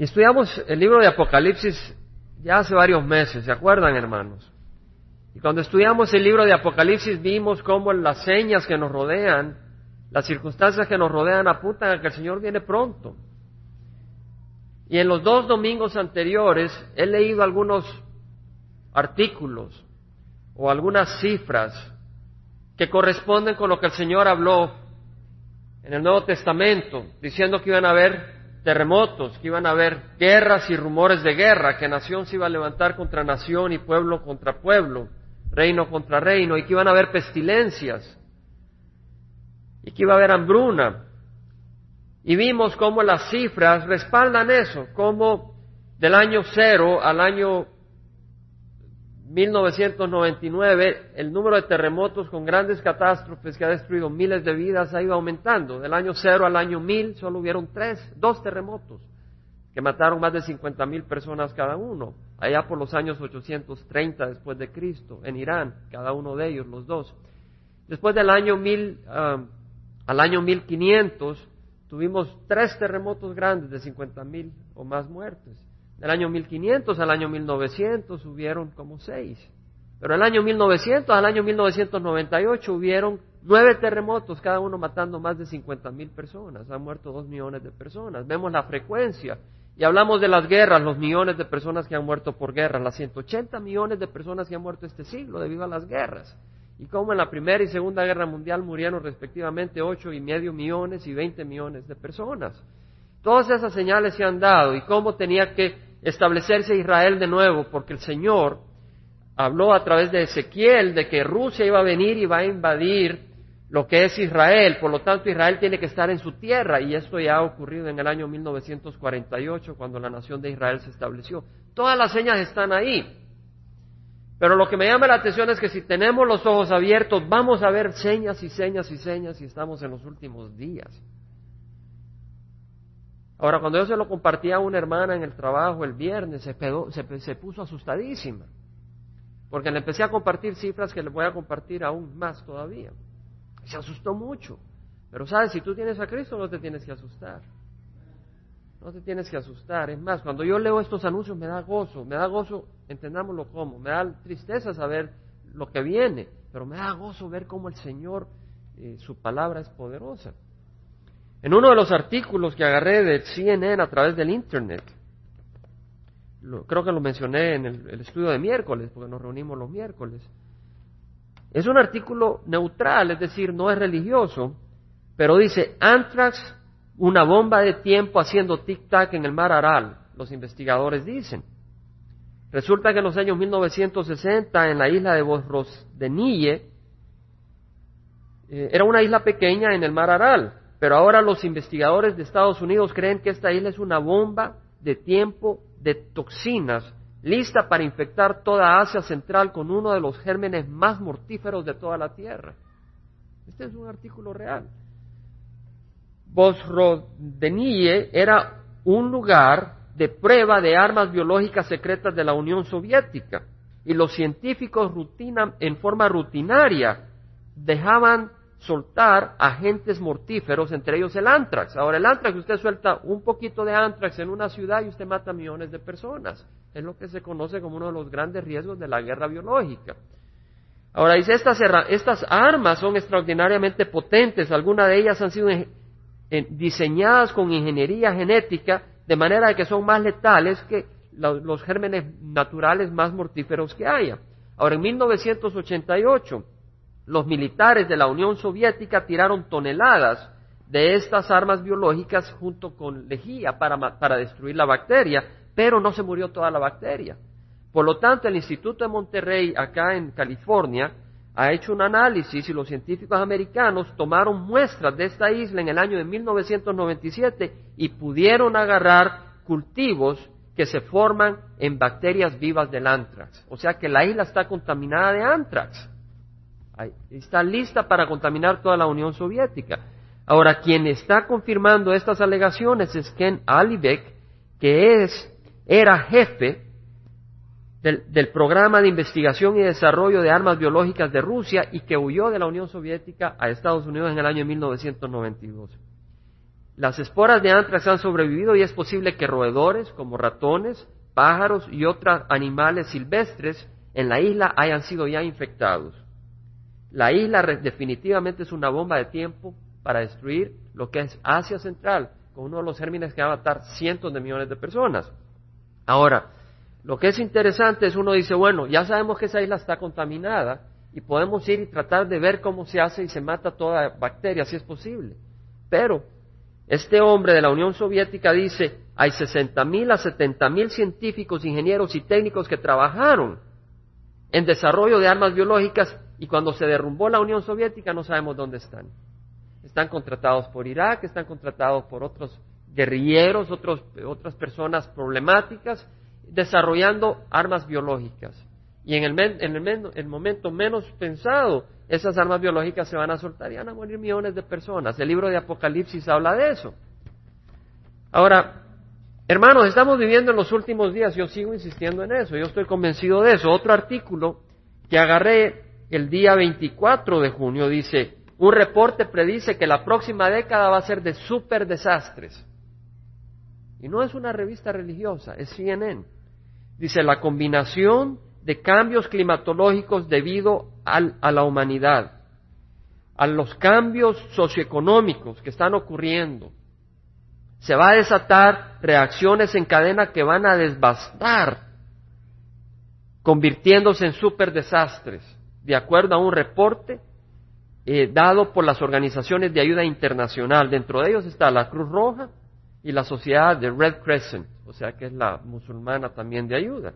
Y estudiamos el libro de Apocalipsis ya hace varios meses, ¿se acuerdan hermanos? Y cuando estudiamos el libro de Apocalipsis vimos cómo las señas que nos rodean, las circunstancias que nos rodean apuntan a que el Señor viene pronto. Y en los dos domingos anteriores he leído algunos artículos o algunas cifras que corresponden con lo que el Señor habló en el Nuevo Testamento, diciendo que iban a haber terremotos, que iban a haber guerras y rumores de guerra, que nación se iba a levantar contra nación y pueblo contra pueblo, reino contra reino, y que iban a haber pestilencias, y que iba a haber hambruna, y vimos cómo las cifras respaldan eso, cómo del año cero al año 1999 el número de terremotos con grandes catástrofes que ha destruido miles de vidas ha ido aumentando. Del año cero al año mil solo hubieron tres, dos terremotos que mataron más de 50 mil personas cada uno, allá por los años 830 después de Cristo, en Irán, cada uno de ellos, los dos. Después del año mil, ah, al año 1500 tuvimos tres terremotos grandes de 50 mil o más muertes. Del año 1500 al año 1900 hubieron como seis. Pero del año 1900 al año 1998 hubieron nueve terremotos, cada uno matando más de 50 mil personas. Han muerto dos millones de personas. Vemos la frecuencia. Y hablamos de las guerras, los millones de personas que han muerto por guerra, las 180 millones de personas que han muerto este siglo debido a las guerras y cómo en la Primera y Segunda Guerra Mundial murieron respectivamente ocho y medio millones y veinte millones de personas. Todas esas señales se han dado y cómo tenía que establecerse Israel de nuevo, porque el Señor habló a través de Ezequiel de que Rusia iba a venir y va a invadir lo que es Israel, por lo tanto Israel tiene que estar en su tierra y esto ya ha ocurrido en el año 1948 cuando la nación de Israel se estableció. Todas las señas están ahí. Pero lo que me llama la atención es que si tenemos los ojos abiertos, vamos a ver señas y señas y señas y estamos en los últimos días. Ahora, cuando yo se lo compartí a una hermana en el trabajo el viernes, se, se, puso asustadísima, porque le empecé a compartir cifras que le voy a compartir aún más todavía. Se asustó mucho. Pero sabes, si tú tienes a Cristo no te tienes que asustar. No te tienes que asustar. Es más, cuando yo leo estos anuncios me da gozo, me da gozo, entendámoslo como, me da tristeza saber lo que viene, pero me da gozo ver cómo el Señor, eh, su palabra es poderosa. En uno de los artículos que agarré de CNN a través del Internet, creo que lo mencioné en el, estudio de miércoles, porque nos reunimos los miércoles, es un artículo neutral, es decir, no es religioso, pero dice, Anthrax una bomba de tiempo haciendo tic-tac en el mar Aral, los investigadores dicen. Resulta que en los años 1960 en la isla de Bosrosdenille eh, era una isla pequeña en el mar Aral, pero ahora los investigadores de Estados Unidos creen que esta isla es una bomba de tiempo de toxinas lista para infectar toda Asia Central con uno de los gérmenes más mortíferos de toda la Tierra. Este es un artículo real. Bosrodeniye era un lugar de prueba de armas biológicas secretas de la Unión Soviética y los científicos rutina, en forma rutinaria dejaban soltar agentes mortíferos, entre ellos el antrax. Ahora, el antrax, usted suelta un poquito de antrax en una ciudad y usted mata millones de personas. Es lo que se conoce como uno de los grandes riesgos de la guerra biológica. Ahora dice, estas, estas armas son extraordinariamente potentes, algunas de ellas han sido diseñadas con ingeniería genética de manera que son más letales que los gérmenes naturales más mortíferos que haya. Ahora, en 1988, los militares de la Unión Soviética tiraron toneladas de estas armas biológicas junto con lejía para, para destruir la bacteria, pero no se murió toda la bacteria. Por lo tanto, el Instituto de Monterrey, acá en California, ha hecho un análisis y los científicos americanos tomaron muestras de esta isla en el año de 1997 y pudieron agarrar cultivos que se forman en bacterias vivas del antrax. O sea que la isla está contaminada de antrax. Está lista para contaminar toda la Unión Soviética. Ahora, quien está confirmando estas alegaciones es Ken Alibek, que es, era jefe del, programa de investigación y desarrollo de armas biológicas de Rusia y que huyó de la Unión Soviética a Estados Unidos en el año 1992. Las esporas de antrax han sobrevivido y es posible que roedores como ratones, pájaros y otros animales silvestres en la isla hayan sido ya infectados. La isla definitivamente es una bomba de tiempo para destruir lo que es Asia Central, con uno de los gérmenes que va a matar cientos de millones de personas. Ahora, lo que es interesante es uno dice, bueno, ya sabemos que esa isla está contaminada y podemos ir y tratar de ver cómo se hace y se mata toda bacteria, si es posible. Pero este hombre de la Unión Soviética dice, hay 60 mil a 70 mil científicos, ingenieros y técnicos que trabajaron en desarrollo de armas biológicas y cuando se derrumbó la Unión Soviética no sabemos dónde están. Están contratados por Irak, están contratados por otros guerrilleros, otros, otras personas problemáticas, desarrollando armas biológicas. Y en, el, en el, momento menos pensado, esas armas biológicas se van a soltar y van a morir millones de personas. El libro de Apocalipsis habla de eso. Ahora, hermanos, estamos viviendo en los últimos días, yo sigo insistiendo en eso, yo estoy convencido de eso. Otro artículo que agarré el día 24 de junio dice, un reporte predice que la próxima década va a ser de super desastres. Y no es una revista religiosa, es CNN. Dice, la combinación de cambios climatológicos debido a la humanidad, a los cambios socioeconómicos que están ocurriendo, se va a desatar reacciones en cadena que van a desbastar, convirtiéndose en super desastres, de acuerdo a un reporte eh, dado por las organizaciones de ayuda internacional. Dentro de ellos está la Cruz Roja y la Sociedad de Red Crescent, o sea que es la musulmana también de ayuda.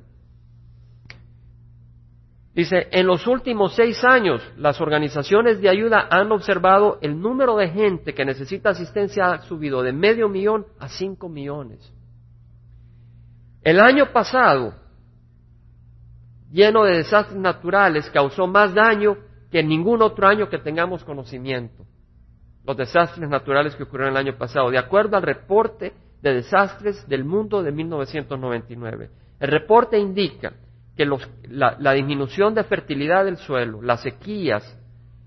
Dice, en los últimos seis años las organizaciones de ayuda han observado el número de gente que necesita asistencia ha subido de medio millón a cinco millones. El año pasado, lleno de desastres naturales, causó más daño que en ningún otro año que tengamos conocimiento. Los desastres naturales que ocurrieron el año pasado, de acuerdo al reporte de desastres del mundo de 1999. El reporte indica que la, disminución de fertilidad del suelo, las sequías,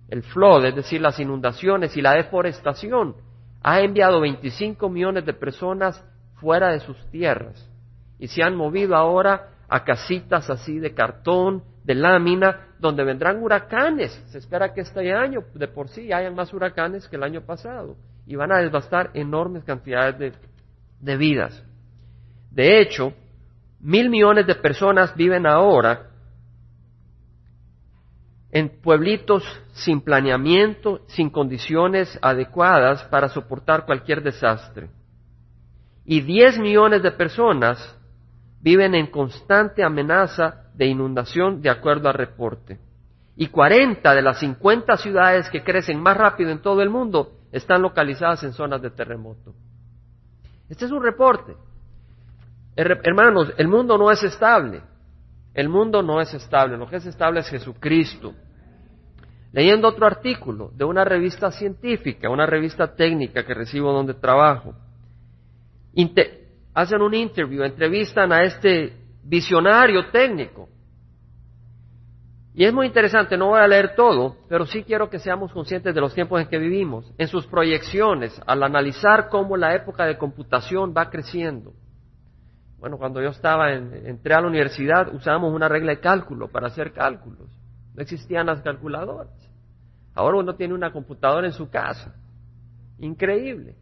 el flood, es decir, las inundaciones y la deforestación, ha enviado 25 millones de personas fuera de sus tierras y se han movido ahora a casitas así de cartón, de lámina, donde vendrán huracanes. Se espera que este año de por sí hayan más huracanes que el año pasado y van a devastar enormes cantidades de vidas. De hecho, Mil millones de personas viven ahora en pueblitos sin planeamiento, sin condiciones adecuadas para soportar cualquier desastre. Y diez millones de personas viven en constante amenaza de inundación de acuerdo al reporte. Y 40 de las 50 ciudades que crecen más rápido en todo el mundo están localizadas en zonas de terremoto. Este es un reporte. Hermanos, el mundo no es estable. El mundo no es estable. Lo que es estable es Jesucristo. Leyendo otro artículo de una revista científica, una revista técnica que recibo donde trabajo, hacen un interview, entrevistan a este visionario técnico. Y es muy interesante, no voy a leer todo, pero sí quiero que seamos conscientes de los tiempos en que vivimos, en sus proyecciones, al analizar cómo la época de computación va creciendo bueno, cuando yo estaba, en, entré a la universidad, usábamos una regla de cálculo para hacer cálculos. No existían las calculadoras. Ahora uno tiene una computadora en su casa. Increíble.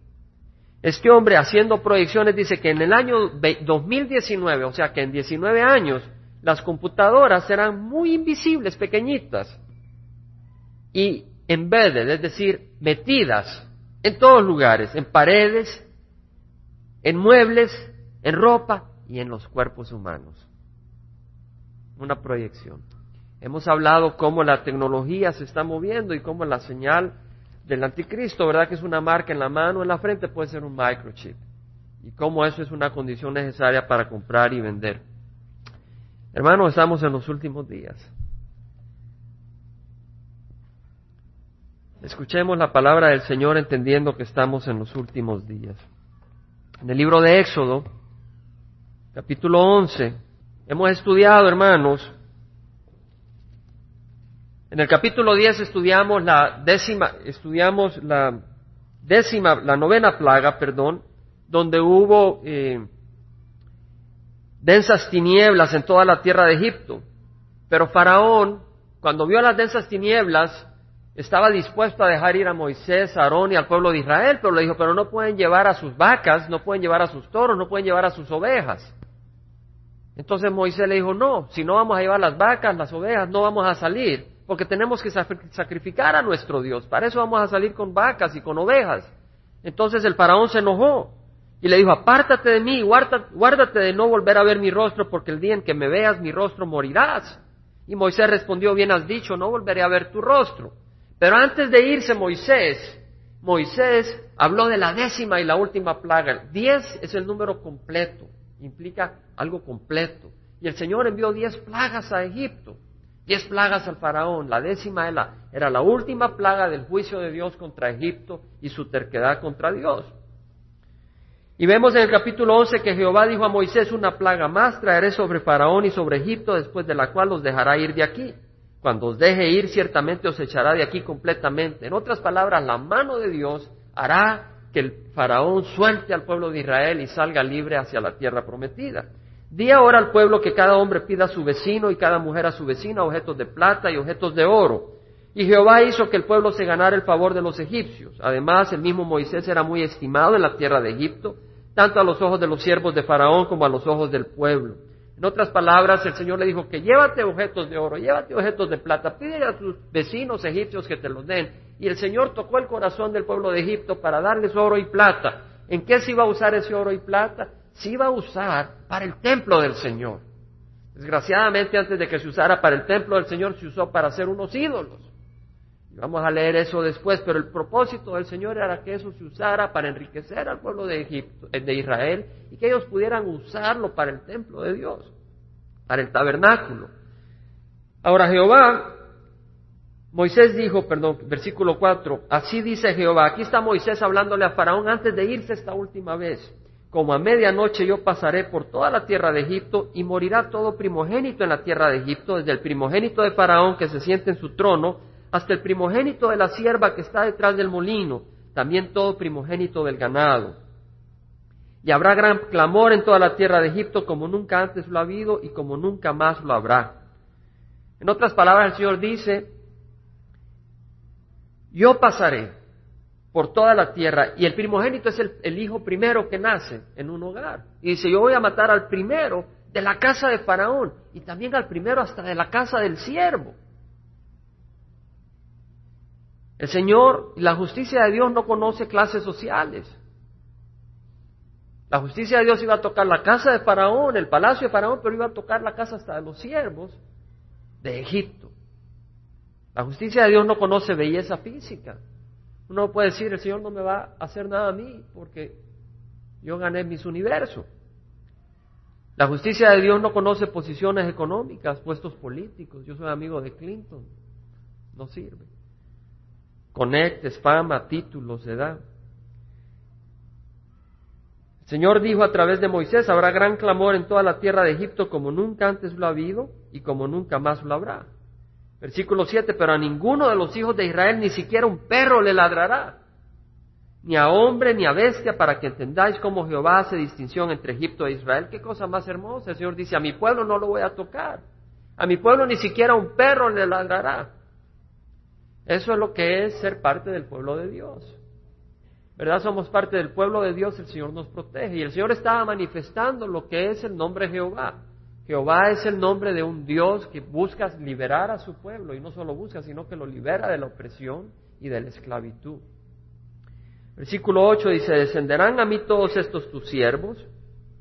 Este hombre haciendo proyecciones dice que en el año 2019, o sea que en 19 años, las computadoras serán muy invisibles, pequeñitas, y embedded, es decir, metidas en todos lugares, en paredes, en muebles, en ropa y en los cuerpos humanos. Una proyección. Hemos hablado cómo la tecnología se está moviendo y cómo la señal del anticristo, ¿verdad? Que es una marca en la mano, en la frente, puede ser un microchip. Y cómo eso es una condición necesaria para comprar y vender. Hermanos, estamos en los últimos días. Escuchemos la palabra del Señor entendiendo que estamos en los últimos días. En el libro de Éxodo, capítulo 11. Hemos estudiado, hermanos, en el capítulo 10 estudiamos la décima, estudiamos la décima, la novena plaga, perdón, donde hubo eh, densas tinieblas en toda la tierra de Egipto. Pero Faraón, cuando vio las densas tinieblas, estaba dispuesto a dejar ir a Moisés, a Aarón y al pueblo de Israel, pero le dijo, pero no pueden llevar a sus vacas, no pueden llevar a sus toros, no pueden llevar a sus ovejas. Entonces Moisés le dijo, no, si no vamos a llevar las vacas, las ovejas, no vamos a salir, porque tenemos que sacrificar a nuestro Dios. Para eso vamos a salir con vacas y con ovejas. Entonces el faraón se enojó y le dijo, apártate de mí, guárdate de no volver a ver mi rostro, porque el día en que me veas mi rostro morirás. Y Moisés respondió, bien has dicho, no volveré a ver tu rostro. Pero antes de irse Moisés, Moisés habló de la décima y la última plaga. Diez es el número completo, implica algo completo. Y el Señor envió diez plagas a Egipto, diez plagas al faraón. La décima era la última plaga del juicio de Dios contra Egipto y su terquedad contra Dios. Y vemos en el capítulo 11 que Jehová dijo a Moisés, una plaga más traeré sobre Faraón y sobre Egipto, después de la cual los dejará ir de aquí. Cuando os deje ir, ciertamente os echará de aquí completamente. En otras palabras, la mano de Dios hará que el faraón suelte al pueblo de Israel y salga libre hacia la tierra prometida. Di ahora al pueblo que cada hombre pida a su vecino y cada mujer a su vecina objetos de plata y objetos de oro. Y Jehová hizo que el pueblo se ganara el favor de los egipcios. Además, el mismo Moisés era muy estimado en la tierra de Egipto, tanto a los ojos de los siervos de Faraón como a los ojos del pueblo. En otras palabras, el Señor le dijo que llévate objetos de oro, llévate objetos de plata, pide a tus vecinos egipcios que te los den. Y el Señor tocó el corazón del pueblo de Egipto para darles oro y plata. ¿En qué se iba a usar ese oro y plata? Se iba a usar para el templo del Señor. Desgraciadamente, antes de que se usara para el templo del Señor, se usó para hacer unos ídolos. Vamos a leer eso después, pero el propósito del Señor era que eso se usara para enriquecer al pueblo de Egipto, eh, de Israel, y que ellos pudieran usarlo para el templo de Dios, para el tabernáculo. Ahora Jehová, Moisés dijo, perdón, versículo 4, así dice Jehová, aquí está Moisés hablándole a Faraón antes de irse esta última vez, como a medianoche yo pasaré por toda la tierra de Egipto y morirá todo primogénito en la tierra de Egipto, desde el primogénito de Faraón que se siente en su trono, hasta el primogénito de la sierva que está detrás del molino, también todo primogénito del ganado. Y habrá gran clamor en toda la tierra de Egipto como nunca antes lo ha habido y como nunca más lo habrá. En otras palabras, el Señor dice, yo pasaré por toda la tierra y el primogénito es el, hijo primero que nace en un hogar. Y dice, yo voy a matar al primero de la casa de Faraón y también al primero hasta de la casa del siervo. El Señor, la justicia de Dios no conoce clases sociales. La justicia de Dios iba a tocar la casa de Faraón, el palacio de Faraón, pero iba a tocar la casa hasta de los siervos de Egipto. La justicia de Dios no conoce belleza física. Uno puede decir, el Señor no me va a hacer nada a mí porque yo gané mis universos. La justicia de Dios no conoce posiciones económicas, puestos políticos. Yo soy amigo de Clinton. No sirve conectes, fama, títulos, edad. El Señor dijo a través de Moisés, habrá gran clamor en toda la tierra de Egipto como nunca antes lo ha habido y como nunca más lo habrá. Versículo 7, pero a ninguno de los hijos de Israel ni siquiera un perro le ladrará, ni a hombre ni a bestia, para que entendáis cómo Jehová hace distinción entre Egipto e Israel. Qué cosa más hermosa. El Señor dice, a mi pueblo no lo voy a tocar. A mi pueblo ni siquiera un perro le ladrará. Eso es lo que es ser parte del pueblo de Dios. ¿Verdad? Somos parte del pueblo de Dios, el Señor nos protege. Y el Señor estaba manifestando lo que es el nombre Jehová. Jehová es el nombre de un Dios que busca liberar a su pueblo y no solo busca, sino que lo libera de la opresión y de la esclavitud. Versículo 8 dice, descenderán a mí todos estos tus siervos.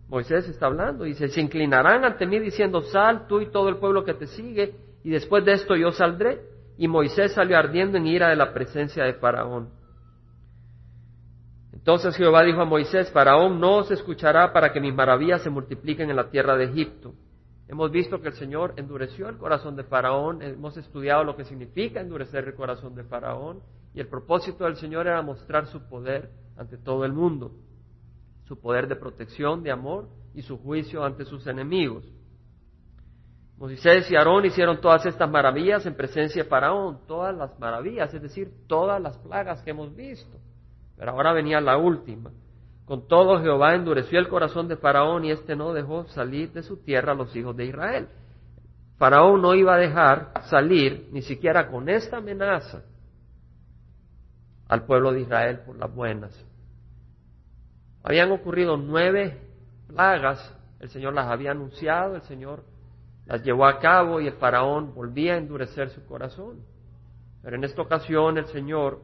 Moisés está hablando, dice, se inclinarán ante mí diciendo, sal tú y todo el pueblo que te sigue, y después de esto yo saldré y Moisés salió ardiendo en ira de la presencia de Faraón. Entonces Jehová dijo a Moisés, Faraón no os escuchará para que mis maravillas se multipliquen en la tierra de Egipto. Hemos visto que el Señor endureció el corazón de Faraón, hemos estudiado lo que significa endurecer el corazón de Faraón y el propósito del Señor era mostrar su poder ante todo el mundo, su poder de protección, de amor y su juicio ante sus enemigos. Moisés y Aarón hicieron todas estas maravillas en presencia de Faraón, todas las maravillas, es decir, todas las plagas que hemos visto. Pero ahora venía la última. Con todo Jehová endureció el corazón de Faraón y éste no dejó salir de su tierra a los hijos de Israel. Faraón no iba a dejar salir ni siquiera con esta amenaza al pueblo de Israel por las buenas. Habían ocurrido nueve plagas, el Señor las había anunciado, el Señor las llevó a cabo y el faraón volvía a endurecer su corazón. Pero en esta ocasión el Señor,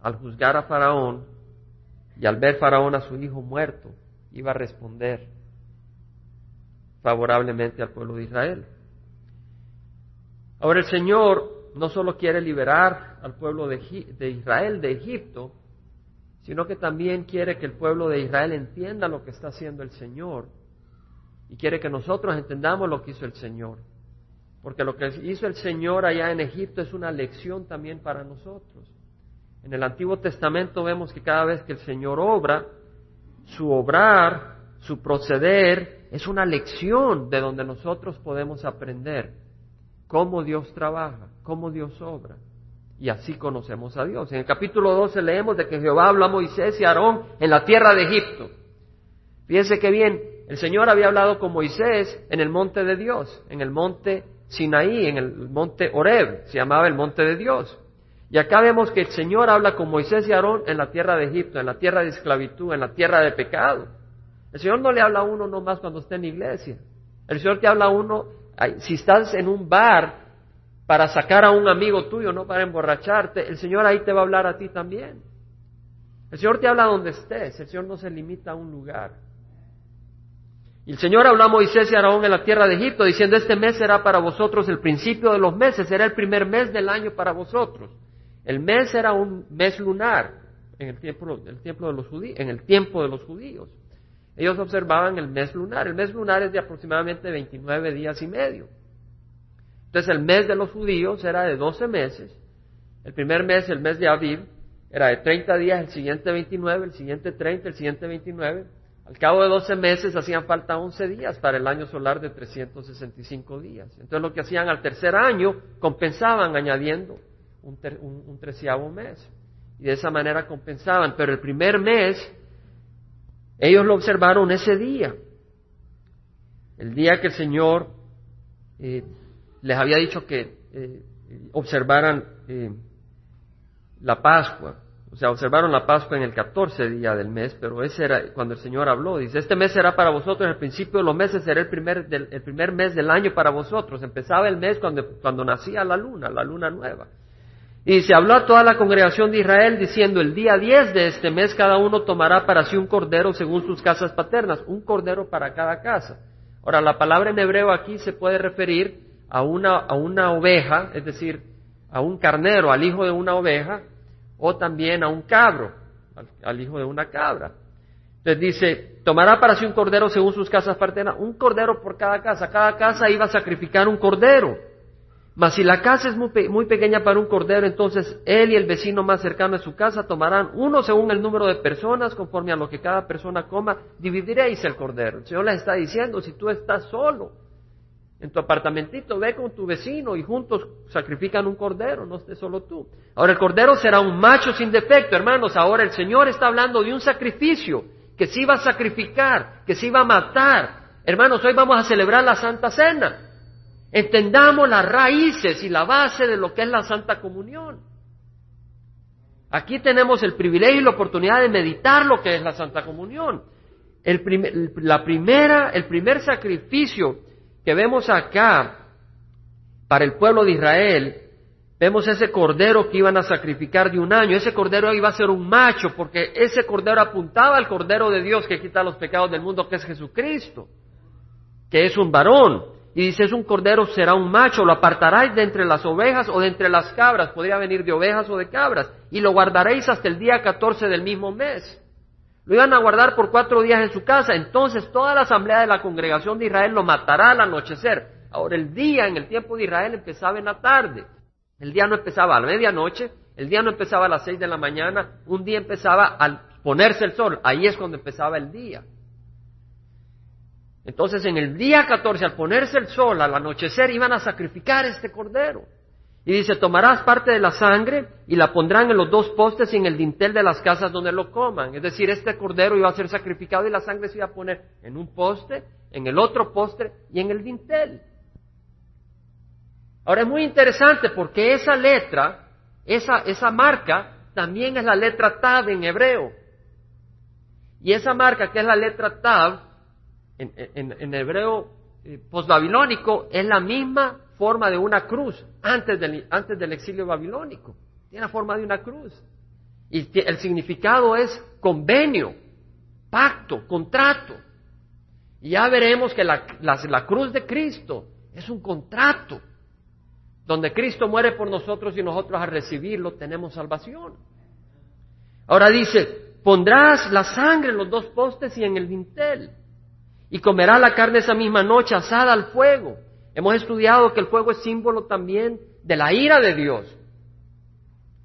al juzgar a Faraón y al ver Faraón a su hijo muerto, iba a responder favorablemente al pueblo de Israel. Ahora el Señor no solo quiere liberar al pueblo de, Israel de Egipto, sino que también quiere que el pueblo de Israel entienda lo que está haciendo el Señor y quiere que nosotros entendamos lo que hizo el Señor. Porque lo que hizo el Señor allá en Egipto es una lección también para nosotros. En el Antiguo Testamento vemos que cada vez que el Señor obra, su obrar, su proceder, es una lección de donde nosotros podemos aprender cómo Dios trabaja, cómo Dios obra. Y así conocemos a Dios. En el capítulo 12 leemos de que Jehová habló a Moisés y a Aarón en la tierra de Egipto. Fíjense que bien, el Señor había hablado con Moisés en el monte de Dios, en el monte Sinaí, en el monte Oreb, se llamaba el monte de Dios. Y acá vemos que el Señor habla con Moisés y Aarón en la tierra de Egipto, en la tierra de esclavitud, en la tierra de pecado. El Señor no le habla a uno nomás cuando está en iglesia. El Señor te habla a uno si estás en un bar para sacar a un amigo tuyo, no para emborracharte, el Señor ahí te va a hablar a ti también. El Señor te habla donde estés, el Señor no se limita a un lugar. Y el Señor habló a Moisés y Aarón en la tierra de Egipto, diciendo, este mes será para vosotros el principio de los meses, será el primer mes del año para vosotros. El mes era un mes lunar en el tiempo, el tiempo de los judíos, en el tiempo de los judíos. Ellos observaban el mes lunar. El mes lunar es de aproximadamente 29 días y medio. Entonces el mes de los judíos era de 12 meses. El primer mes, el mes de Aviv, era de 30 días, el siguiente 29, el siguiente 30, el siguiente 29. Al cabo de 12 meses hacían falta 11 días para el año solar de 365 días. Entonces lo que hacían al tercer año compensaban añadiendo un, un treceavo mes. Y de esa manera compensaban. Pero el primer mes ellos lo observaron ese día, el día que el Señor eh, les había dicho que eh, observaran eh, la Pascua. O sea, observaron la Pascua en el 14 día del mes, pero ese era cuando el Señor habló. Dice, este mes será para vosotros, el principio de los meses será el primer, el primer mes del año para vosotros. Empezaba el mes cuando, cuando nacía la luna, la luna nueva. Y se habló a toda la congregación de Israel diciendo, el día 10 de este mes cada uno tomará para sí un cordero según sus casas paternas, un cordero para cada casa. Ahora, la palabra en hebreo aquí se puede referir a una, a una oveja, es decir, a un carnero, al hijo de una oveja, o también a un cabro, al, al hijo de una cabra. Entonces dice, tomará para sí un cordero según sus casas paternas, un cordero por cada casa. Cada casa iba a sacrificar un cordero. Mas si la casa es muy, pequeña para un cordero, entonces él y el vecino más cercano a su casa tomarán uno según el número de personas, conforme a lo que cada persona coma, dividiréis el cordero. El Señor les está diciendo, si tú estás solo en tu apartamentito, ve con tu vecino y juntos sacrifican un cordero, no estés solo tú. Ahora el cordero será un macho sin defecto, hermanos. Ahora el Señor está hablando de un sacrificio que se iba a sacrificar, que se iba a matar. Hermanos, hoy vamos a celebrar la Santa Cena. Entendamos las raíces y la base de lo que es la Santa Comunión. Aquí tenemos el privilegio y la oportunidad de meditar lo que es la Santa Comunión. El, la primera, el primer sacrificio que vemos acá para el pueblo de Israel, vemos ese cordero que iban a sacrificar de un año. Ese cordero iba a ser un macho, porque ese cordero apuntaba al cordero de Dios que quita los pecados del mundo, que es Jesucristo, que es un varón. Y dice, es un cordero, será un macho, lo apartaráis de entre las ovejas o de entre las cabras, podría venir de ovejas o de cabras, y lo guardaréis hasta el día 14 del mismo mes. Lo iban a guardar por cuatro días en su casa, entonces toda la asamblea de la congregación de Israel lo matará al anochecer. Ahora el día en el tiempo de Israel empezaba en la tarde, el día no empezaba a la medianoche, el día no empezaba a las seis de la mañana, un día empezaba al ponerse el sol, ahí es cuando empezaba el día. Entonces en el día 14, al ponerse el sol, al anochecer, iban a sacrificar este cordero. Y dice, tomarás parte de la sangre y la pondrán en los dos postes y en el dintel de las casas donde lo coman. Es decir, este cordero iba a ser sacrificado y la sangre se iba a poner en un poste, en el otro poste y en el dintel. Ahora es muy interesante porque esa letra, esa, esa marca, también es la letra Tav en hebreo. Y esa marca que es la letra Tav, en, hebreo eh, postbabilónico, es la misma forma de una cruz antes del, antes del exilio babilónico. Tiene la forma de una cruz. Y el significado es convenio, pacto, contrato. Y ya veremos que la, la cruz de Cristo es un contrato, donde Cristo muere por nosotros y nosotros al recibirlo tenemos salvación. Ahora dice, pondrás la sangre en los dos postes y en el dintel, y comerás la carne esa misma noche asada al fuego. Hemos estudiado que el fuego es símbolo también de la ira de Dios.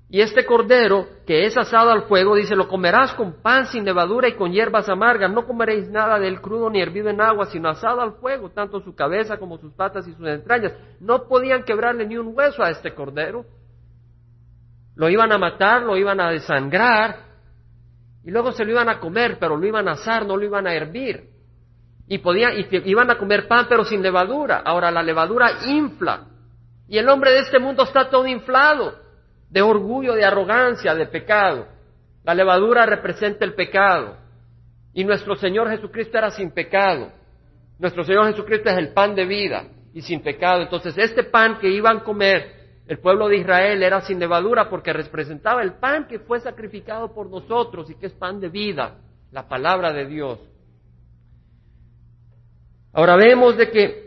Y este cordero que es asado al fuego, dice, lo comerás con pan sin levadura y con hierbas amargas. No comeréis nada del crudo ni hervido en agua, sino asado al fuego, tanto su cabeza como sus patas y sus entrañas. No podían quebrarle ni un hueso a este cordero. Lo iban a matar, lo iban a desangrar, y luego se lo iban a comer, pero lo iban a asar, no lo iban a hervir. Y, podían, y iban a comer pan pero sin levadura. Ahora la levadura infla. Y el hombre de este mundo está todo inflado de orgullo, de arrogancia, de pecado. La levadura representa el pecado. Y nuestro Señor Jesucristo era sin pecado. Nuestro Señor Jesucristo es el pan de vida y sin pecado. Entonces este pan que iban a comer el pueblo de Israel era sin levadura porque representaba el pan que fue sacrificado por nosotros y que es pan de vida, la palabra de Dios. Ahora vemos de que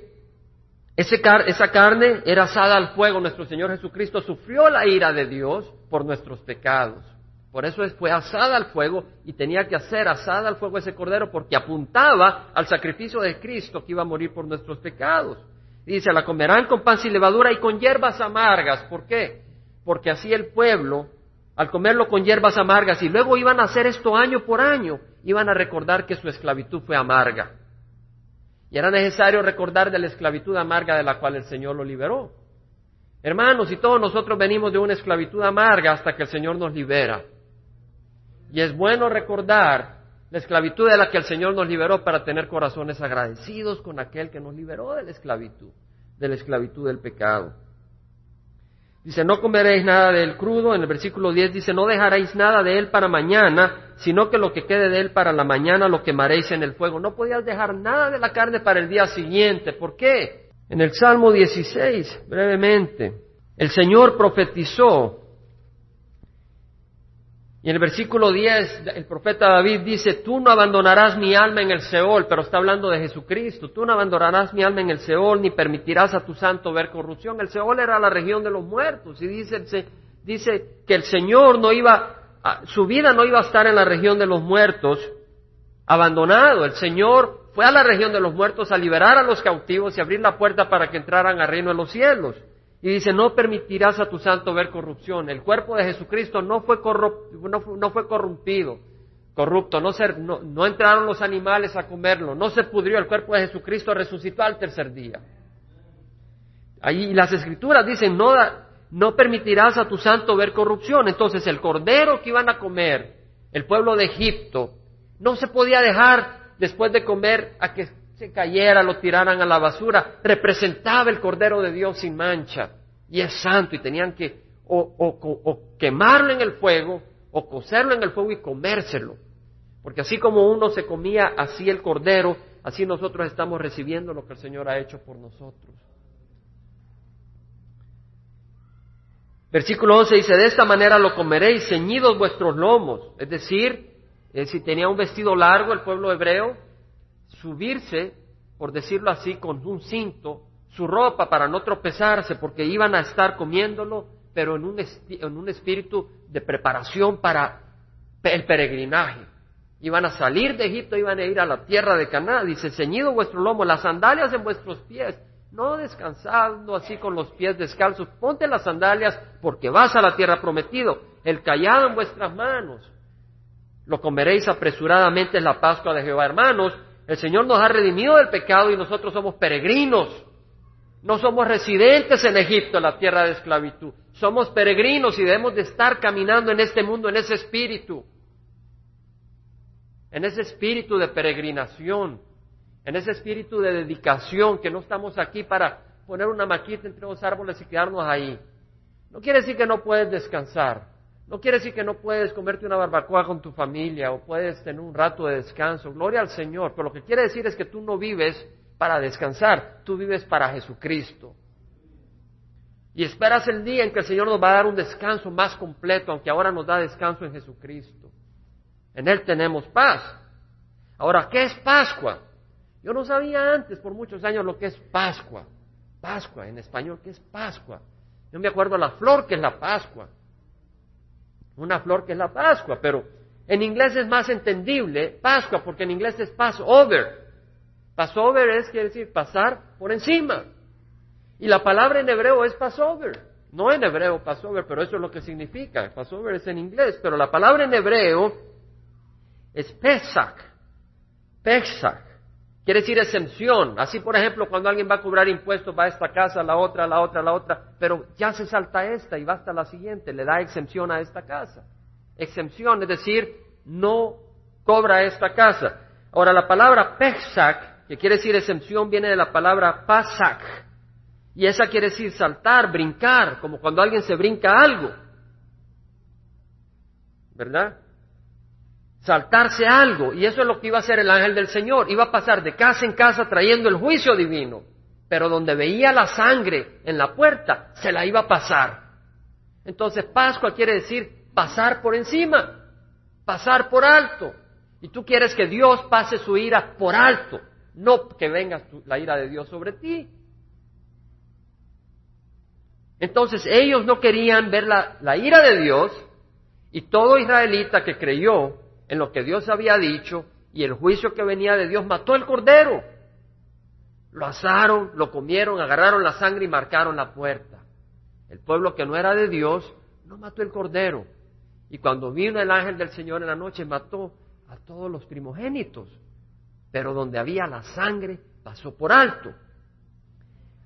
esa carne era asada al fuego. Nuestro Señor Jesucristo sufrió la ira de Dios por nuestros pecados. Por eso fue asada al fuego y tenía que hacer asada al fuego ese cordero porque apuntaba al sacrificio de Cristo que iba a morir por nuestros pecados. Dice, la comerán con pan sin levadura y con hierbas amargas. ¿Por qué? Porque así el pueblo, al comerlo con hierbas amargas y luego iban a hacer esto año por año, iban a recordar que su esclavitud fue amarga. Y era necesario recordar de la esclavitud amarga de la cual el Señor lo liberó. Hermanos, y todos nosotros venimos de una esclavitud amarga hasta que el Señor nos libera. Y es bueno recordar la esclavitud de la que el Señor nos liberó para tener corazones agradecidos con aquel que nos liberó de la esclavitud, de la esclavitud del pecado. Dice, no comeréis nada del crudo. En el versículo 10 dice, no dejaréis nada de él para mañana, sino que lo que quede de él para la mañana lo quemaréis en el fuego. No podías dejar nada de la carne para el día siguiente. ¿Por qué? En el Salmo 16, brevemente, el Señor profetizó y en el versículo 10, el profeta David dice, tú no abandonarás mi alma en el Seol, pero está hablando de Jesucristo, tú no abandonarás mi alma en el Seol, ni permitirás a tu santo ver corrupción. El Seol era la región de los muertos, y dice, dice que el Señor no iba, su vida no iba a estar en la región de los muertos abandonado. El Señor fue a la región de los muertos a liberar a los cautivos y abrir la puerta para que entraran al reino de los cielos. Y dice, no permitirás a tu santo ver corrupción. El cuerpo de Jesucristo no fue, no, fue corrompido, corrupto, no, no, no, entraron los animales a comerlo, no se pudrió. El cuerpo de Jesucristo resucitó al tercer día. Ahí las escrituras dicen, no, no permitirás a tu santo ver corrupción. Entonces el cordero que iban a comer, el pueblo de Egipto, no se podía dejar después de comer a que se cayera, lo tiraran a la basura, representaba el Cordero de Dios sin mancha y es santo y tenían que o, quemarlo en el fuego o cocerlo en el fuego y comérselo. Porque así como uno se comía así el Cordero, así nosotros estamos recibiendo lo que el Señor ha hecho por nosotros. Versículo 11 dice, de esta manera lo comeréis ceñidos vuestros lomos. Es decir, eh, si tenía un vestido largo el pueblo hebreo, subirse, por decirlo así, con un cinto, su ropa para no tropezarse, porque iban a estar comiéndolo, pero en un, en un espíritu de preparación para el peregrinaje. Iban a salir de Egipto, iban a ir a la tierra de Canaán. Dice, ceñido vuestro lomo, las sandalias en vuestros pies, no descansando así con los pies descalzos. Ponte las sandalias porque vas a la tierra prometido. El callado en vuestras manos. Lo comeréis apresuradamente en la Pascua de Jehová. Hermanos, el Señor nos ha redimido del pecado y nosotros somos peregrinos. No somos residentes en Egipto, la tierra de esclavitud. Somos peregrinos y debemos de estar caminando en este mundo, en ese espíritu. En ese espíritu de peregrinación, en ese espíritu de dedicación, que no estamos aquí para poner una maquita entre los árboles y quedarnos ahí. No quiere decir que no puedes descansar. No quiere decir que no puedes comerte una barbacoa con tu familia o puedes tener un rato de descanso. Gloria al Señor. Pero lo que quiere decir es que tú no vives para descansar, tú vives para Jesucristo. Y esperas el día en que el Señor nos va a dar un descanso más completo, aunque ahora nos da descanso en Jesucristo. En Él tenemos paz. Ahora, ¿qué es Pascua? Yo no sabía antes por muchos años lo que es Pascua. Pascua, en español, ¿qué es Pascua? Yo me acuerdo de la flor que es la Pascua. Una flor que es la Pascua, pero en inglés es más entendible Pascua, porque en inglés es Passover. Passover es, quiere decir, pasar por encima. Y la palabra en hebreo es Passover. No en hebreo Passover, pero eso es lo que significa. Passover es en inglés, pero la palabra en hebreo es Pesach. Pesach. Quiere decir exención. Así, por ejemplo, cuando alguien va a cobrar impuestos, va a esta casa, a la otra, a la otra, a la otra, pero ya se salta esta y va hasta la siguiente, le da exención a esta casa. Exención, es decir, no cobra esta casa. Ahora, la palabra Pesach, que quiere decir exención, viene de la palabra Pasach. Y esa quiere decir saltar, brincar, como cuando alguien se brinca algo. ¿Verdad? Saltarse algo. Y eso es lo que iba a hacer el ángel del Señor. Iba a pasar de casa en casa trayendo el juicio divino. Pero donde veía la sangre en la puerta, se la iba a pasar. Entonces Pascua quiere decir pasar por encima, pasar por alto. Y tú quieres que Dios pase su ira por alto, no que venga la ira de Dios sobre ti. Entonces ellos no querían ver la, la ira de Dios y todo israelita que creyó en lo que Dios había dicho y el juicio que venía de Dios mató el cordero. Lo asaron, lo comieron, agarraron la sangre y marcaron la puerta. El pueblo que no era de Dios no mató el cordero. Y cuando vino el ángel del Señor en la noche mató a todos los primogénitos. Pero donde había la sangre pasó por alto.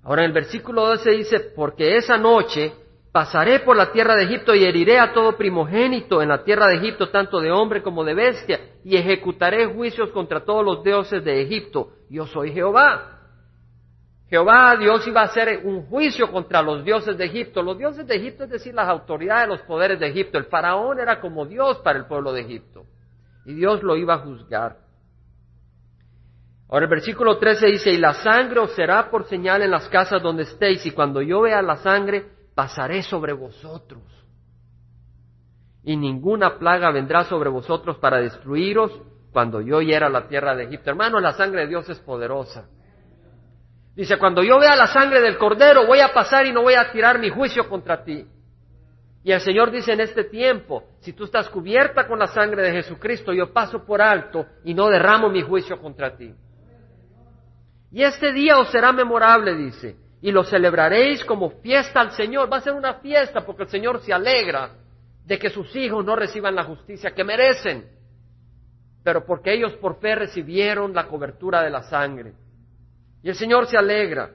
Ahora en el versículo 12 dice, porque esa noche Pasaré por la tierra de Egipto y heriré a todo primogénito en la tierra de Egipto, tanto de hombre como de bestia, y ejecutaré juicios contra todos los dioses de Egipto. Yo soy Jehová. Jehová, Dios iba a hacer un juicio contra los dioses de Egipto. Los dioses de Egipto, es decir, las autoridades, los poderes de Egipto. El faraón era como Dios para el pueblo de Egipto. Y Dios lo iba a juzgar. Ahora el versículo 13 dice, y la sangre os será por señal en las casas donde estéis, y cuando yo vea la sangre, pasaré sobre vosotros. Y ninguna plaga vendrá sobre vosotros para destruiros cuando yo hiera la tierra de Egipto. Hermano, la sangre de Dios es poderosa. Dice, cuando yo vea la sangre del cordero, voy a pasar y no voy a tirar mi juicio contra ti. Y el Señor dice en este tiempo, si tú estás cubierta con la sangre de Jesucristo, yo paso por alto y no derramo mi juicio contra ti. Y este día os será memorable, dice, y lo celebraréis como fiesta al Señor. Va a ser una fiesta porque el Señor se alegra de que sus hijos no reciban la justicia que merecen, pero porque ellos por fe recibieron la cobertura de la sangre. Y el Señor se alegra.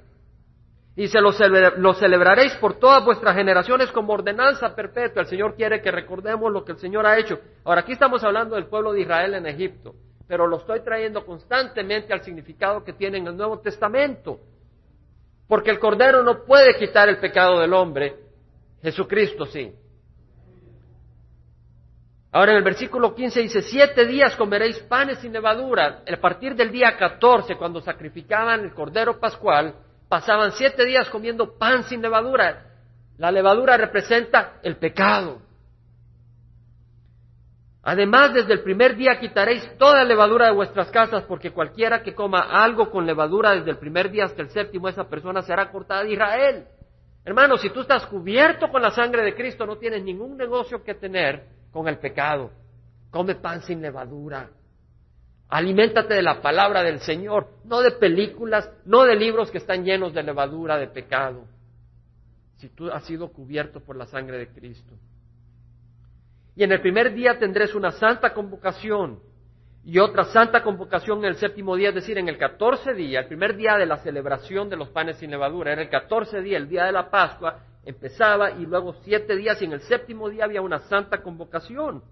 Y se lo, lo, celebraréis por todas vuestras generaciones como ordenanza perpetua. El Señor quiere que recordemos lo que el Señor ha hecho. Ahora, aquí estamos hablando del pueblo de Israel en Egipto, pero lo estoy trayendo constantemente al significado que tiene en el Nuevo Testamento. Porque el Cordero no puede quitar el pecado del hombre, Jesucristo sí. Ahora en el versículo 15 dice, siete días comeréis panes sin levadura. A partir del día 14, cuando sacrificaban el Cordero Pascual, pasaban siete días comiendo pan sin levadura. La levadura representa el pecado. Además, desde el primer día quitaréis toda levadura de vuestras casas, porque cualquiera que coma algo con levadura desde el primer día hasta el séptimo, esa persona será cortada de Israel. Hermano, si tú estás cubierto con la sangre de Cristo, no tienes ningún negocio que tener con el pecado. Come pan sin levadura. Aliméntate de la palabra del Señor, no de películas, no de libros que están llenos de levadura, de pecado. Si tú has sido cubierto por la sangre de Cristo. Y en el primer día tendréis una santa convocación. y otra santa convocación en el séptimo día, es decir, en el catorce día, el primer día de la celebración de los panes sin levadura, era el catorce día, el día de la Pascua, empezaba y luego siete días y en el séptimo día había una santa convocación.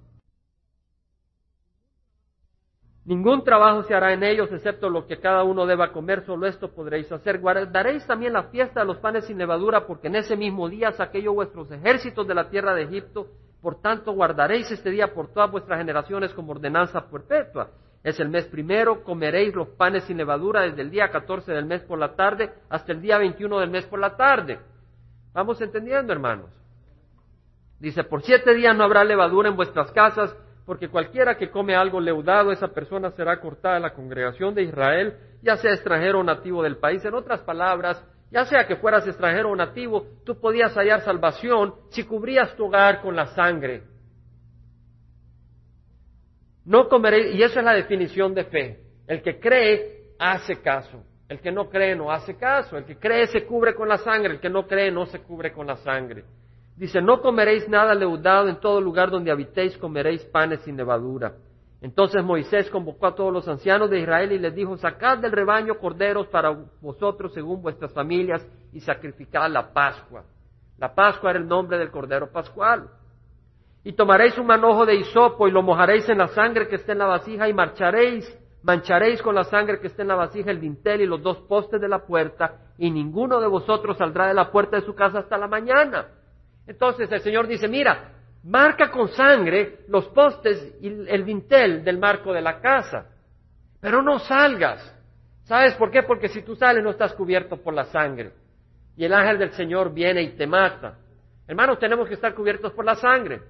Ningún trabajo se hará en ellos excepto lo que cada uno deba comer, solo esto podréis hacer. Guardaréis también la fiesta de los panes sin levadura, porque en ese mismo día saqué yo vuestros ejércitos de la tierra de Egipto, por tanto guardaréis este día por todas vuestras generaciones como ordenanza perpetua. Es el mes primero, comeréis los panes sin levadura desde el día catorce del mes por la tarde hasta el día veintiuno del mes por la tarde. ¿Vamos entendiendo, hermanos? Dice, por siete días no habrá levadura en vuestras casas, porque cualquiera que come algo leudado, esa persona será cortada de la congregación de Israel, ya sea extranjero o nativo del país. En otras palabras, ya sea que fueras extranjero o nativo, tú podías hallar salvación si cubrías tu hogar con la sangre. No comeréis, y esa es la definición de fe. El que cree hace caso. El que no cree no hace caso. El que cree se cubre con la sangre. El que no cree no se cubre con la sangre. Dice, no comeréis nada leudado en todo lugar donde habitéis, comeréis panes sin levadura. Entonces Moisés convocó a todos los ancianos de Israel y les dijo, sacad del rebaño corderos para vosotros según vuestras familias y sacrificad la Pascua. La Pascua era el nombre del cordero pascual. Y tomaréis un manojo de hisopo y lo mojaréis en la sangre que esté en la vasija y marcharéis, mancharéis con la sangre que esté en la vasija el dintel y los dos postes de la puerta y ninguno de vosotros saldrá de la puerta de su casa hasta la mañana. Entonces el Señor dice, mira, marca con sangre los postes y el dintel del marco de la casa, pero no salgas. ¿Sabes por qué? Porque si tú sales no estás cubierto por la sangre. Y el ángel del Señor viene y te mata. Hermanos, tenemos que estar cubiertos por la sangre.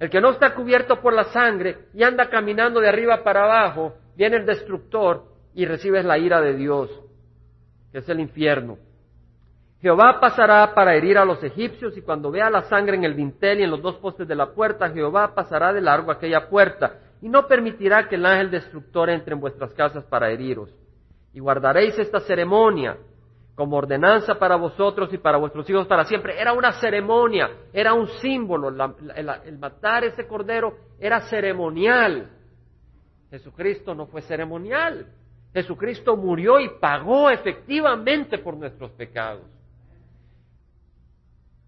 El que no está cubierto por la sangre y anda caminando de arriba para abajo, viene el destructor y recibes la ira de Dios, que es el infierno. Jehová pasará para herir a los egipcios y cuando vea la sangre en el dintel y en los dos postes de la puerta, Jehová pasará de largo aquella puerta y no permitirá que el ángel destructor entre en vuestras casas para heriros. Y guardaréis esta ceremonia como ordenanza para vosotros y para vuestros hijos para siempre. Era una ceremonia, era un símbolo. el matar ese cordero era ceremonial. Jesucristo no fue ceremonial. Jesucristo murió y pagó efectivamente por nuestros pecados.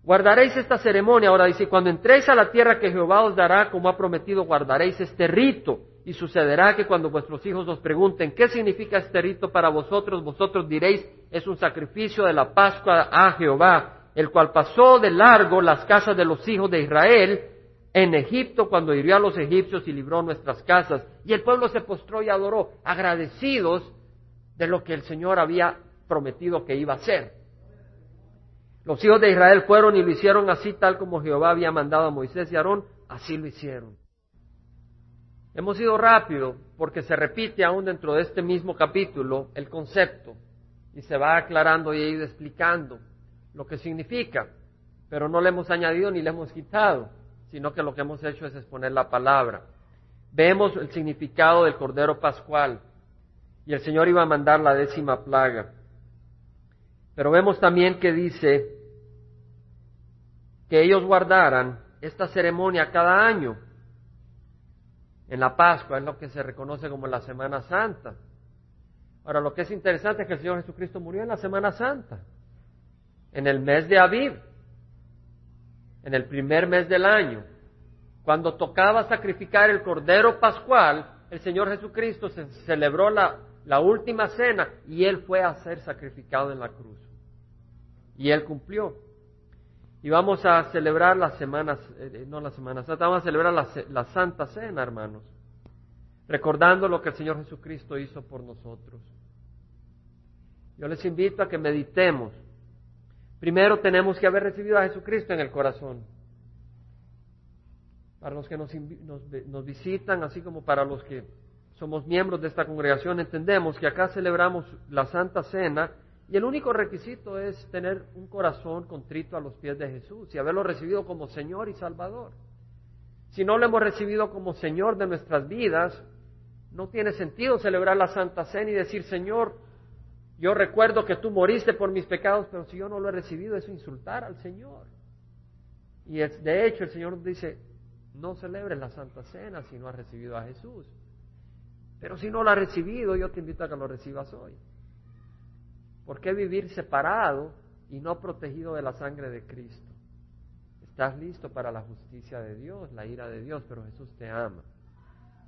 Guardaréis esta ceremonia, ahora dice, cuando entréis a la tierra que Jehová os dará, como ha prometido, guardaréis este rito. Y sucederá que cuando vuestros hijos os pregunten, ¿qué significa este rito para vosotros? Vosotros diréis, es un sacrificio de la Pascua a Jehová, el cual pasó de largo las casas de los hijos de Israel en Egipto cuando hirió a los egipcios y libró nuestras casas. Y el pueblo se postró y adoró, agradecidos de lo que el Señor había prometido que iba a hacer. Los hijos de Israel fueron y lo hicieron así tal como Jehová había mandado a Moisés y Aarón, así lo hicieron. Hemos ido rápido porque se repite aún dentro de este mismo capítulo el concepto y se va aclarando y explicando lo que significa, pero no le hemos añadido ni le hemos quitado, sino que lo que hemos hecho es exponer la palabra. Vemos el significado del Cordero Pascual y el Señor iba a mandar la décima plaga. Pero vemos también que dice que ellos guardaran esta ceremonia cada año. En la Pascua es lo que se reconoce como la Semana Santa. Ahora, lo que es interesante es que el Señor Jesucristo murió en la Semana Santa, en el mes de Aviv, en el primer mes del año. Cuando tocaba sacrificar el Cordero Pascual, el Señor Jesucristo se celebró la, la última cena y Él fue a ser sacrificado en la cruz. Y Él cumplió. Y vamos a celebrar las semanas, eh, no las semanas, vamos a celebrar la, la Santa Cena, hermanos, recordando lo que el Señor Jesucristo hizo por nosotros. Yo les invito a que meditemos. Primero tenemos que haber recibido a Jesucristo en el corazón. Para los que nos, visitan, así como para los que somos miembros de esta congregación, entendemos que acá celebramos la Santa Cena y el único requisito es tener un corazón contrito a los pies de Jesús y haberlo recibido como Señor y Salvador. Si no lo hemos recibido como Señor de nuestras vidas, no tiene sentido celebrar la Santa Cena y decir, Señor, yo recuerdo que tú moriste por mis pecados, pero si yo no lo he recibido, es insultar al Señor. Y de hecho el Señor dice, no celebres la Santa Cena si no has recibido a Jesús. Pero si no lo has recibido, yo te invito a que lo recibas hoy. ¿Por qué vivir separado y no protegido de la sangre de Cristo? Estás listo para la justicia de Dios, la ira de Dios, pero Jesús te ama.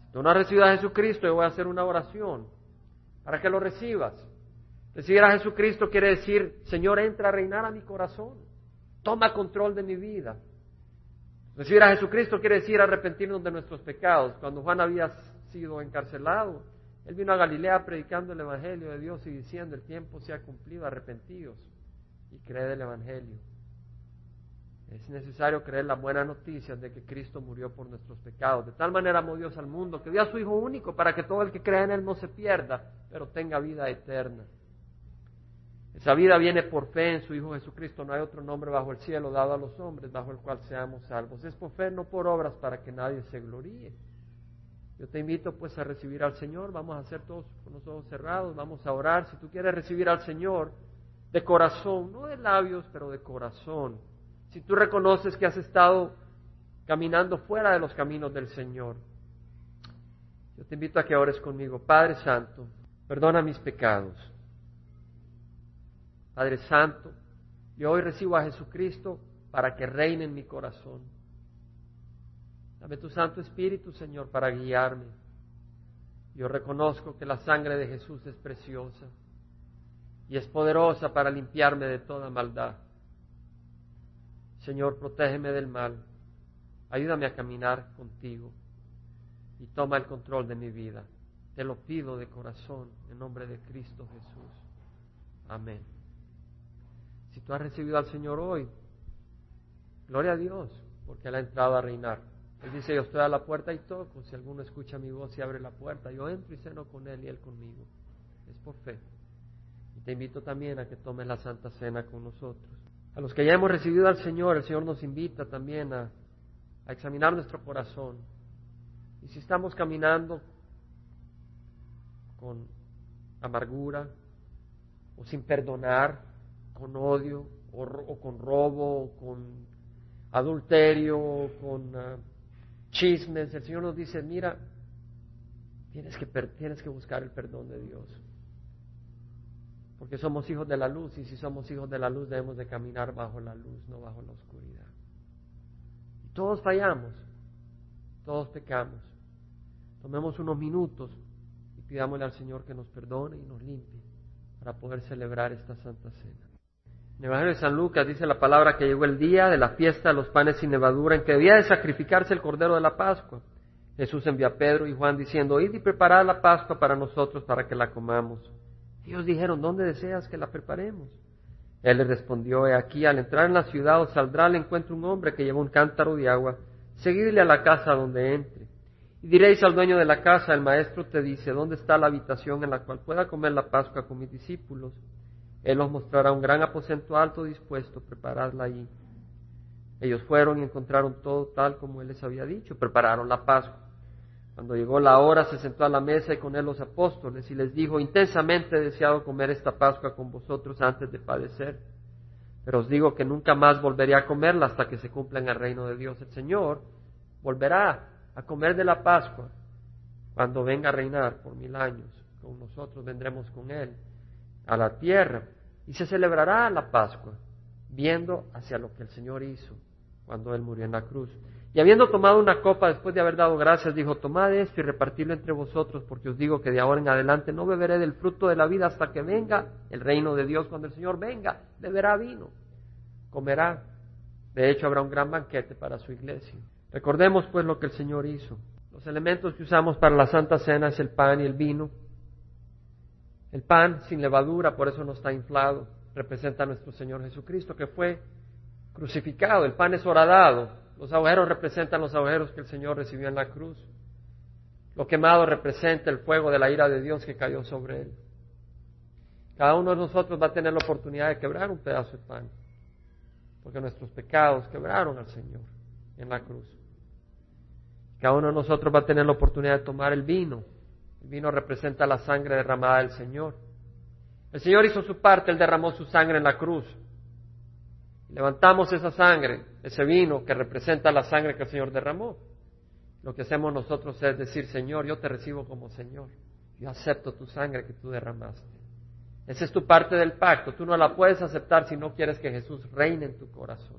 Si tú no has recibido a Jesucristo, yo voy a hacer una oración para que lo recibas. Recibir a Jesucristo quiere decir, Señor, entra a reinar a mi corazón, toma control de mi vida. Recibir a Jesucristo quiere decir arrepentirnos de nuestros pecados. Cuando Juan había sido encarcelado, él vino a Galilea predicando el Evangelio de Dios y diciendo, el tiempo se ha cumplido, arrepentidos y creed el Evangelio. Es necesario creer las buenas noticias de que Cristo murió por nuestros pecados. De tal manera amó Dios al mundo que dio a su Hijo único para que todo el que crea en Él no se pierda, pero tenga vida eterna. Esa vida viene por fe en su Hijo Jesucristo. No hay otro nombre bajo el cielo dado a los hombres bajo el cual seamos salvos. Es por fe, no por obras, para que nadie se gloríe. Yo te invito pues a recibir al Señor. Vamos a hacer todos con los ojos cerrados. Vamos a orar. Si tú quieres recibir al Señor de corazón, no de labios, pero de corazón. Si tú reconoces que has estado caminando fuera de los caminos del Señor, yo te invito a que ores conmigo. Padre Santo, perdona mis pecados Padre Santo, yo hoy recibo a Jesucristo para que reine en mi corazón. Dame tu Santo Espíritu, Señor, para guiarme. Yo reconozco que la sangre de Jesús es preciosa y es poderosa para limpiarme de toda maldad. Señor, protégeme del mal. Ayúdame a caminar contigo y toma el control de mi vida. Te lo pido de corazón en nombre de Cristo Jesús. Amén. Si tú has recibido al Señor hoy, gloria a Dios, porque Él ha entrado a reinar. Él dice, yo estoy a la puerta y toco. Si alguno escucha mi voz y abre la puerta, yo entro y ceno con Él y Él conmigo. Es por fe. Y te invito también a que tomes la Santa Cena con nosotros. A los que ya hemos recibido al Señor, el Señor nos invita también a, a examinar nuestro corazón. Y si estamos caminando con amargura o sin perdonar, con odio o, con robo o con adulterio o con ah, chismes. El Señor nos dice, mira, tienes que, tienes que buscar el perdón de Dios. Porque somos hijos de la luz y si somos hijos de la luz debemos de caminar bajo la luz, no bajo la oscuridad. Y todos fallamos, todos pecamos. Tomemos unos minutos y pidámosle al Señor que nos perdone y nos limpie para poder celebrar esta Santa Cena. En el Evangelio de San Lucas dice la palabra que llegó el día de la fiesta de los panes sin levadura en que debía de sacrificarse el cordero de la Pascua. Jesús envió a Pedro y Juan diciendo, id y preparad la Pascua para nosotros para que la comamos. Ellos dijeron, ¿dónde deseas que la preparemos? Él les respondió, he aquí, al entrar en la ciudad os saldrá al encuentro un hombre que lleva un cántaro de agua, seguidle a la casa donde entre. Y diréis al dueño de la casa, el maestro te dice, ¿dónde está la habitación en la cual pueda comer la Pascua con mis discípulos? Él os mostrará un gran aposento alto dispuesto, preparadla allí. Ellos fueron y encontraron todo tal como Él les había dicho, prepararon la Pascua. Cuando llegó la hora, se sentó a la mesa y con Él los apóstoles y les dijo, intensamente he deseado comer esta Pascua con vosotros antes de padecer, pero os digo que nunca más volveré a comerla hasta que se cumpla en el reino de Dios. El Señor volverá a comer de la Pascua cuando venga a reinar por mil años. Con nosotros vendremos con Él a la tierra y se celebrará la Pascua, viendo hacia lo que el Señor hizo cuando Él murió en la cruz. Y habiendo tomado una copa después de haber dado gracias, dijo, tomad esto y repartidlo entre vosotros, porque os digo que de ahora en adelante no beberé del fruto de la vida hasta que venga el reino de Dios. Cuando el Señor venga, beberá vino, comerá. De hecho, habrá un gran banquete para su iglesia. Recordemos pues lo que el Señor hizo. Los elementos que usamos para la Santa Cena es el pan y el vino. El pan sin levadura, por eso no está inflado, representa a nuestro Señor Jesucristo que fue crucificado. El pan es horadado. Los agujeros representan los agujeros que el Señor recibió en la cruz. Lo quemado representa el fuego de la ira de Dios que cayó sobre él. Cada uno de nosotros va a tener la oportunidad de quebrar un pedazo de pan, porque nuestros pecados quebraron al Señor en la cruz. Cada uno de nosotros va a tener la oportunidad de tomar el vino el vino representa la sangre derramada del Señor. El Señor hizo su parte, Él derramó su sangre en la cruz. Levantamos esa sangre, ese vino que representa la sangre que el Señor derramó. Lo que hacemos nosotros es decir, Señor, yo te recibo como Señor. Yo acepto tu sangre que tú derramaste. Esa es tu parte del pacto. Tú no la puedes aceptar si no quieres que Jesús reine en tu corazón.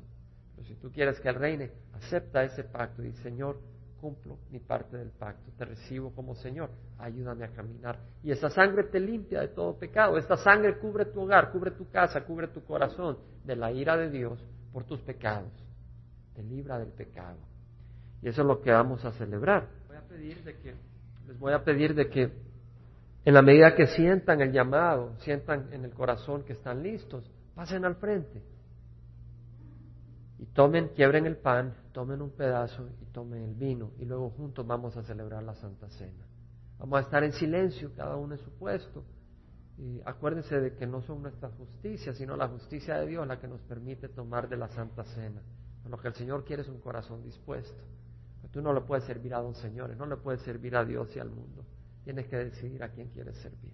Pero si tú quieres que Él reine, acepta ese pacto y Señor, cumplo mi parte del pacto. Te recibo como Señor. Ayúdame a caminar. Y esa sangre te limpia de todo pecado. Esta sangre cubre tu hogar, cubre tu casa, cubre tu corazón de la ira de Dios por tus pecados. Te libra del pecado. Y eso es lo que vamos a celebrar. Voy a pedir de que, les voy a pedir de que en la medida que sientan el llamado, sientan en el corazón que están listos, pasen al frente. Y tomen, quiebren el pan, tomen un pedazo y tomen el vino. Y luego juntos vamos a celebrar la Santa Cena. Vamos a estar en silencio, cada uno en su puesto. Y acuérdense de que no son nuestras justicias, sino la justicia de Dios la que nos permite tomar de la Santa Cena. Lo que el Señor quiere es un corazón dispuesto. Tú no le puedes servir a dos señores, no le puedes servir a Dios y al mundo. Tienes que decidir a quién quieres servir.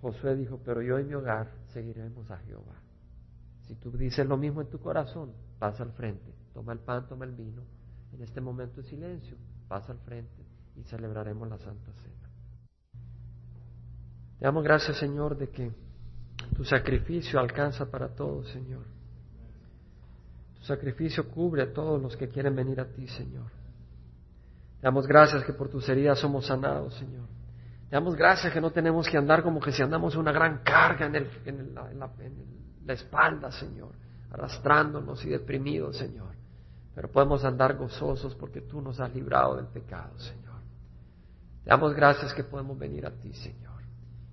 Josué dijo, pero yo y mi hogar seguiremos a Jehová. Si tú dices lo mismo en tu corazón, pasa al frente, toma el pan, toma el vino. En este momento de silencio, pasa al frente y celebraremos la Santa Cena. Te damos gracias, Señor, de que tu sacrificio alcanza para todos, Señor. Tu sacrificio cubre a todos los que quieren venir a ti, Señor. Te damos gracias que por tus heridas somos sanados, Señor. Te damos gracias que no tenemos que andar como que si andamos una gran carga en, en, la, espalda, Señor, arrastrándonos y deprimidos, Señor. Pero podemos andar gozosos porque tú nos has librado del pecado, Señor. Te damos gracias que podemos venir a ti, Señor,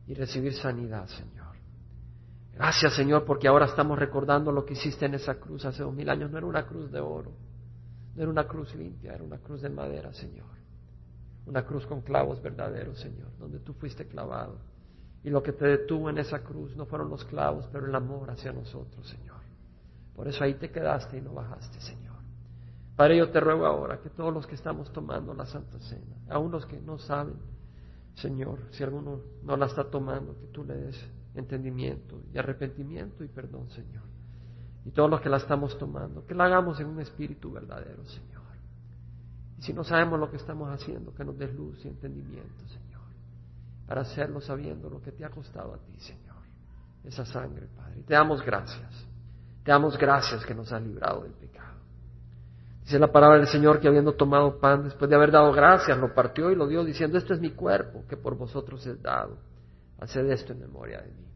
y recibir sanidad, Señor. Gracias, Señor, porque ahora estamos recordando lo que hiciste en esa cruz hace dos mil años. No era una cruz de oro, no era una cruz limpia, era una cruz de madera, Señor. Una cruz con clavos verdaderos, Señor, donde tú fuiste clavado. Y lo que te detuvo en esa cruz no fueron los clavos, pero el amor hacia nosotros, Señor. Por eso ahí te quedaste y no bajaste, Señor. Padre, yo te ruego ahora que todos los que estamos tomando la Santa Cena, aun los que no saben, Señor, si alguno no la está tomando, que tú le des entendimiento y arrepentimiento y perdón, Señor y todos los que la estamos tomando, que la hagamos en un espíritu verdadero, Señor. Y si no sabemos lo que estamos haciendo, que nos des luz y entendimiento, Señor, para hacerlo sabiendo lo que te ha costado a ti, Señor, esa sangre, Padre. Te damos gracias, te damos gracias que nos has librado del pecado. Dice la palabra del Señor que habiendo tomado pan, después de haber dado gracias, lo partió y lo dio diciendo, este es mi cuerpo que por vosotros es dado. Haced esto en memoria de mí.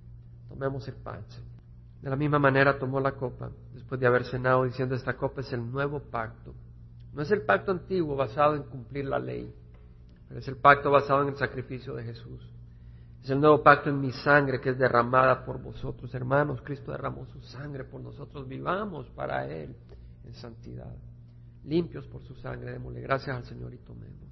Tomemos el pan, Señor. De la misma manera tomó la copa, después de haber cenado, diciendo, esta copa es el nuevo pacto. No es el pacto antiguo basado en cumplir la ley, es el pacto basado en el sacrificio de Jesús. Es el nuevo pacto en mi sangre que es derramada por vosotros, hermanos. Cristo derramó su sangre por nosotros. Vivamos para Él en santidad. Limpios por su sangre. Démosle gracias al Señor y tomemos.